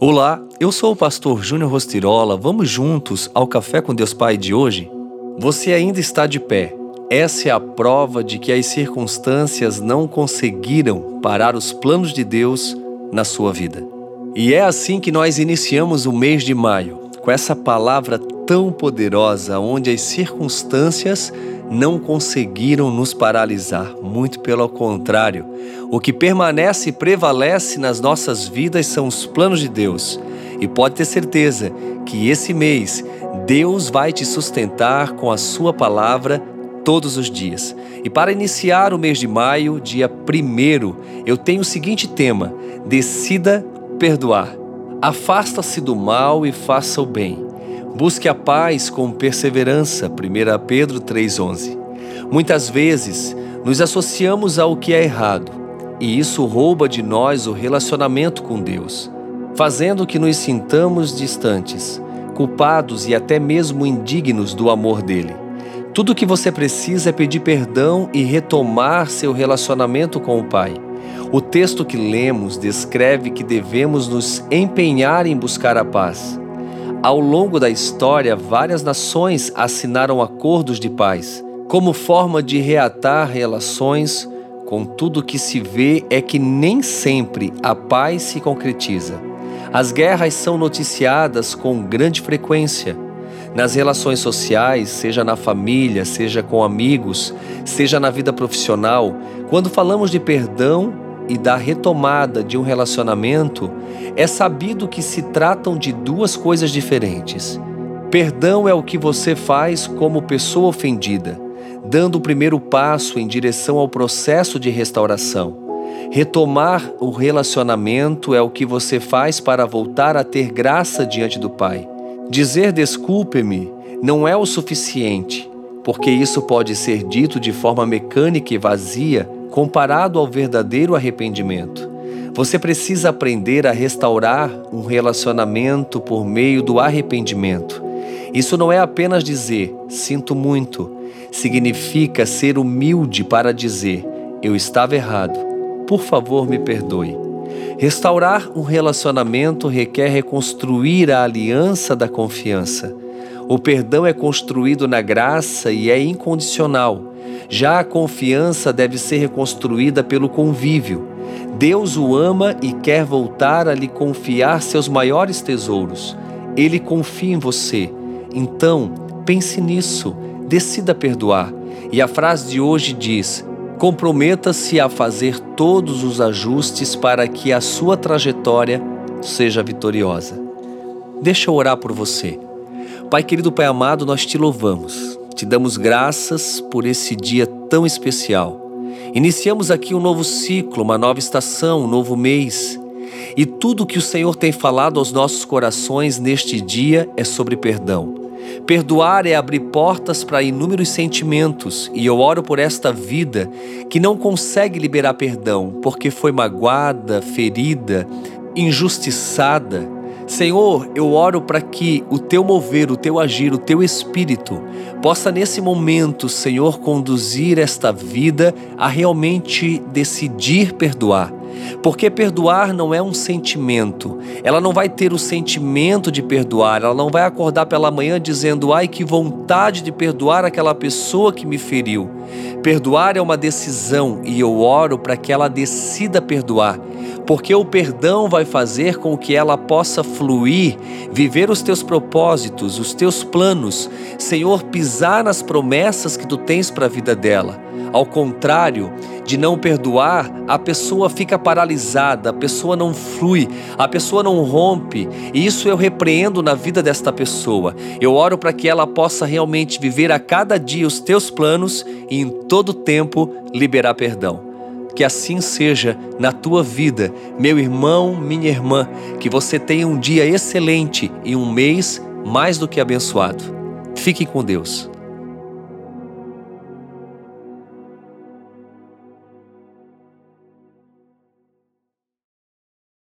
Olá, eu sou o pastor Júnior Rostirola. Vamos juntos ao Café com Deus Pai de hoje? Você ainda está de pé. Essa é a prova de que as circunstâncias não conseguiram parar os planos de Deus na sua vida. E é assim que nós iniciamos o mês de maio, com essa palavra tão poderosa, onde as circunstâncias não conseguiram nos paralisar, muito pelo contrário. O que permanece e prevalece nas nossas vidas são os planos de Deus. E pode ter certeza que esse mês Deus vai te sustentar com a sua palavra todos os dias. E para iniciar o mês de maio, dia 1, eu tenho o seguinte tema: decida perdoar. Afasta-se do mal e faça o bem. Busque a paz com perseverança, 1 Pedro 3,11. Muitas vezes nos associamos ao que é errado e isso rouba de nós o relacionamento com Deus, fazendo que nos sintamos distantes, culpados e até mesmo indignos do amor dele. Tudo o que você precisa é pedir perdão e retomar seu relacionamento com o Pai. O texto que lemos descreve que devemos nos empenhar em buscar a paz. Ao longo da história, várias nações assinaram acordos de paz, como forma de reatar relações, contudo o que se vê é que nem sempre a paz se concretiza. As guerras são noticiadas com grande frequência. Nas relações sociais, seja na família, seja com amigos, seja na vida profissional, quando falamos de perdão, e da retomada de um relacionamento, é sabido que se tratam de duas coisas diferentes. Perdão é o que você faz como pessoa ofendida, dando o primeiro passo em direção ao processo de restauração. Retomar o relacionamento é o que você faz para voltar a ter graça diante do Pai. Dizer desculpe-me não é o suficiente, porque isso pode ser dito de forma mecânica e vazia comparado ao verdadeiro arrependimento. Você precisa aprender a restaurar um relacionamento por meio do arrependimento. Isso não é apenas dizer sinto muito, significa ser humilde para dizer eu estava errado, por favor me perdoe. Restaurar um relacionamento requer reconstruir a aliança da confiança. O perdão é construído na graça e é incondicional. Já a confiança deve ser reconstruída pelo convívio. Deus o ama e quer voltar a lhe confiar seus maiores tesouros. Ele confia em você. Então, pense nisso, decida perdoar. E a frase de hoje diz: comprometa-se a fazer todos os ajustes para que a sua trajetória seja vitoriosa. Deixa eu orar por você. Pai querido, Pai amado, nós te louvamos, te damos graças por esse dia tão especial. Iniciamos aqui um novo ciclo, uma nova estação, um novo mês. E tudo que o Senhor tem falado aos nossos corações neste dia é sobre perdão. Perdoar é abrir portas para inúmeros sentimentos, e eu oro por esta vida que não consegue liberar perdão porque foi magoada, ferida, injustiçada Senhor, eu oro para que o teu mover, o teu agir, o teu espírito possa nesse momento, Senhor, conduzir esta vida a realmente decidir perdoar. Porque perdoar não é um sentimento. Ela não vai ter o sentimento de perdoar, ela não vai acordar pela manhã dizendo: "Ai, que vontade de perdoar aquela pessoa que me feriu". Perdoar é uma decisão e eu oro para que ela decida perdoar porque o perdão vai fazer com que ela possa fluir, viver os teus propósitos, os teus planos, Senhor, pisar nas promessas que tu tens para a vida dela. Ao contrário de não perdoar, a pessoa fica paralisada, a pessoa não flui, a pessoa não rompe, e isso eu repreendo na vida desta pessoa. Eu oro para que ela possa realmente viver a cada dia os teus planos e em todo tempo liberar perdão. Que assim seja na tua vida, meu irmão, minha irmã, que você tenha um dia excelente e um mês mais do que abençoado. Fique com Deus.